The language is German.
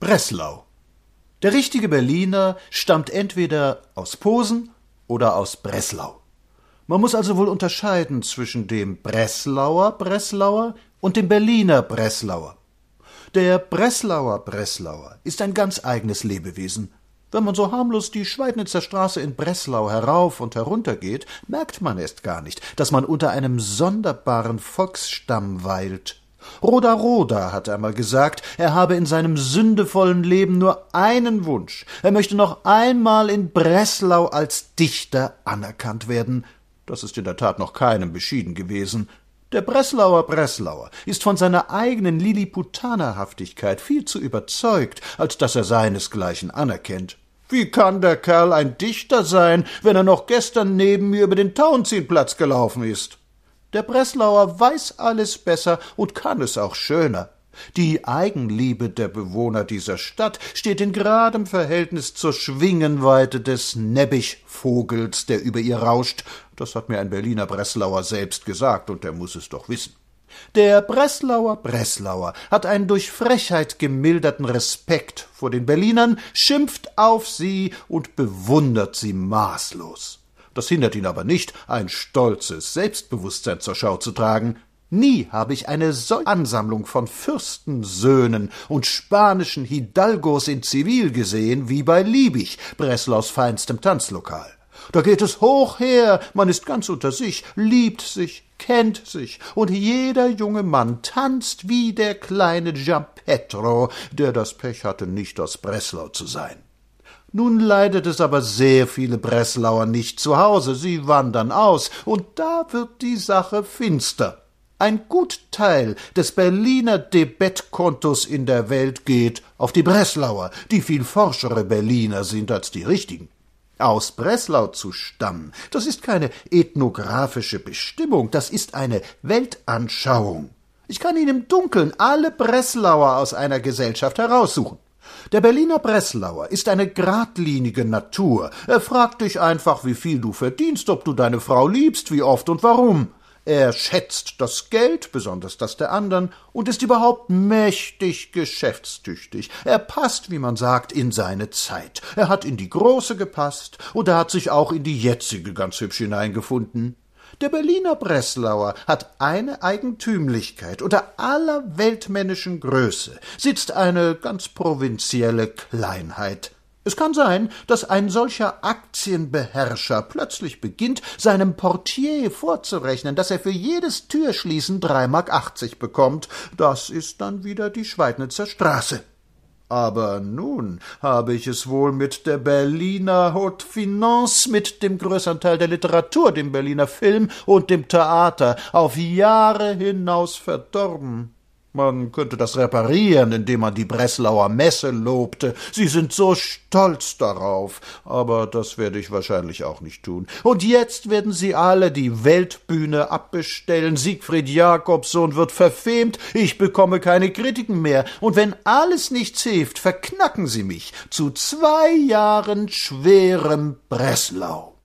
Breslau. Der richtige Berliner stammt entweder aus Posen oder aus Breslau. Man muss also wohl unterscheiden zwischen dem Breslauer Breslauer und dem Berliner Breslauer. Der Breslauer Breslauer ist ein ganz eigenes Lebewesen. Wenn man so harmlos die Schweidnitzer Straße in Breslau herauf und herunter geht, merkt man erst gar nicht, dass man unter einem sonderbaren Volksstamm weilt. Roda Roda hat einmal gesagt, er habe in seinem sündevollen Leben nur einen Wunsch. Er möchte noch einmal in Breslau als Dichter anerkannt werden. Das ist in der Tat noch keinem beschieden gewesen. Der Breslauer Breslauer ist von seiner eigenen Lilliputanerhaftigkeit viel zu überzeugt, als dass er seinesgleichen anerkennt. Wie kann der Kerl ein Dichter sein, wenn er noch gestern neben mir über den Tauentzienplatz gelaufen ist? Der Breslauer weiß alles besser und kann es auch schöner. Die Eigenliebe der Bewohner dieser Stadt steht in geradem Verhältnis zur Schwingenweite des Nebbichvogels, der über ihr rauscht. Das hat mir ein Berliner Breslauer selbst gesagt, und er muss es doch wissen. Der Breslauer Breslauer hat einen durch Frechheit gemilderten Respekt vor den Berlinern, schimpft auf sie und bewundert sie maßlos. Das hindert ihn aber nicht, ein stolzes Selbstbewusstsein zur Schau zu tragen. Nie habe ich eine solche Ansammlung von Fürstensöhnen und spanischen Hidalgos in Zivil gesehen wie bei Liebig, Breslaus feinstem Tanzlokal. Da geht es hoch her, man ist ganz unter sich, liebt sich, kennt sich, und jeder junge Mann tanzt wie der kleine Giampetro, der das Pech hatte, nicht aus Breslau zu sein. Nun leidet es aber sehr viele Breslauer nicht zu Hause, sie wandern aus, und da wird die Sache finster. Ein gut Teil des Berliner Debettkontos in der Welt geht auf die Breslauer, die viel forschere Berliner sind als die richtigen. Aus Breslau zu stammen, das ist keine ethnographische Bestimmung, das ist eine Weltanschauung. Ich kann Ihnen im Dunkeln alle Breslauer aus einer Gesellschaft heraussuchen. Der Berliner Breslauer ist eine gradlinige Natur. Er fragt dich einfach, wie viel du verdienst, ob du deine Frau liebst, wie oft und warum. Er schätzt das Geld, besonders das der anderen, und ist überhaupt mächtig geschäftstüchtig. Er passt, wie man sagt, in seine Zeit. Er hat in die große gepasst, und er hat sich auch in die jetzige ganz hübsch hineingefunden. Der Berliner Breslauer hat eine Eigentümlichkeit. Unter aller weltmännischen Größe sitzt eine ganz provinzielle Kleinheit. Es kann sein, dass ein solcher Aktienbeherrscher plötzlich beginnt, seinem Portier vorzurechnen, dass er für jedes Türschließen drei Mark achtzig bekommt. Das ist dann wieder die Schweidnitzer Straße. Aber nun habe ich es wohl mit der Berliner Haute Finance, mit dem größeren Teil der Literatur, dem Berliner Film und dem Theater auf Jahre hinaus verdorben. Man könnte das reparieren, indem man die Breslauer Messe lobte. Sie sind so stolz darauf. Aber das werde ich wahrscheinlich auch nicht tun. Und jetzt werden sie alle die Weltbühne abbestellen. Siegfried Jakobsohn wird verfemt. Ich bekomme keine Kritiken mehr. Und wenn alles nichts hilft, verknacken sie mich zu zwei Jahren schwerem Breslau.